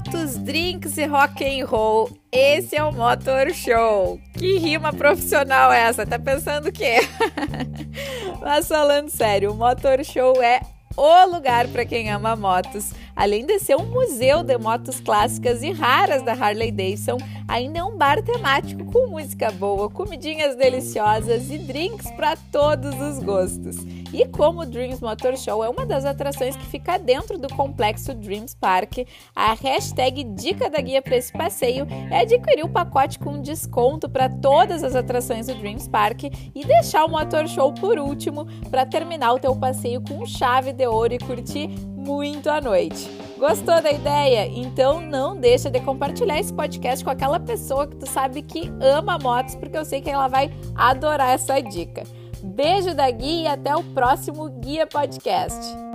drinks e rock and roll. Esse é o Motor Show. Que rima profissional é essa? Tá pensando o quê? Mas falando sério, o Motor Show é o lugar para quem ama motos. Além de ser um museu de motos clássicas e raras da Harley Davidson, ainda é um bar temático com música boa, comidinhas deliciosas e drinks para todos os gostos. E como o Dreams Motor Show é uma das atrações que fica dentro do complexo Dreams Park, a hashtag dica da guia para esse passeio é adquirir o pacote com desconto para todas as atrações do Dreams Park e deixar o Motor Show por último para terminar o teu passeio com chave de ouro e curtir muito a noite. Gostou da ideia? Então não deixa de compartilhar esse podcast com aquela pessoa que tu sabe que ama motos, porque eu sei que ela vai adorar essa dica. Beijo da Guia e até o próximo Guia Podcast.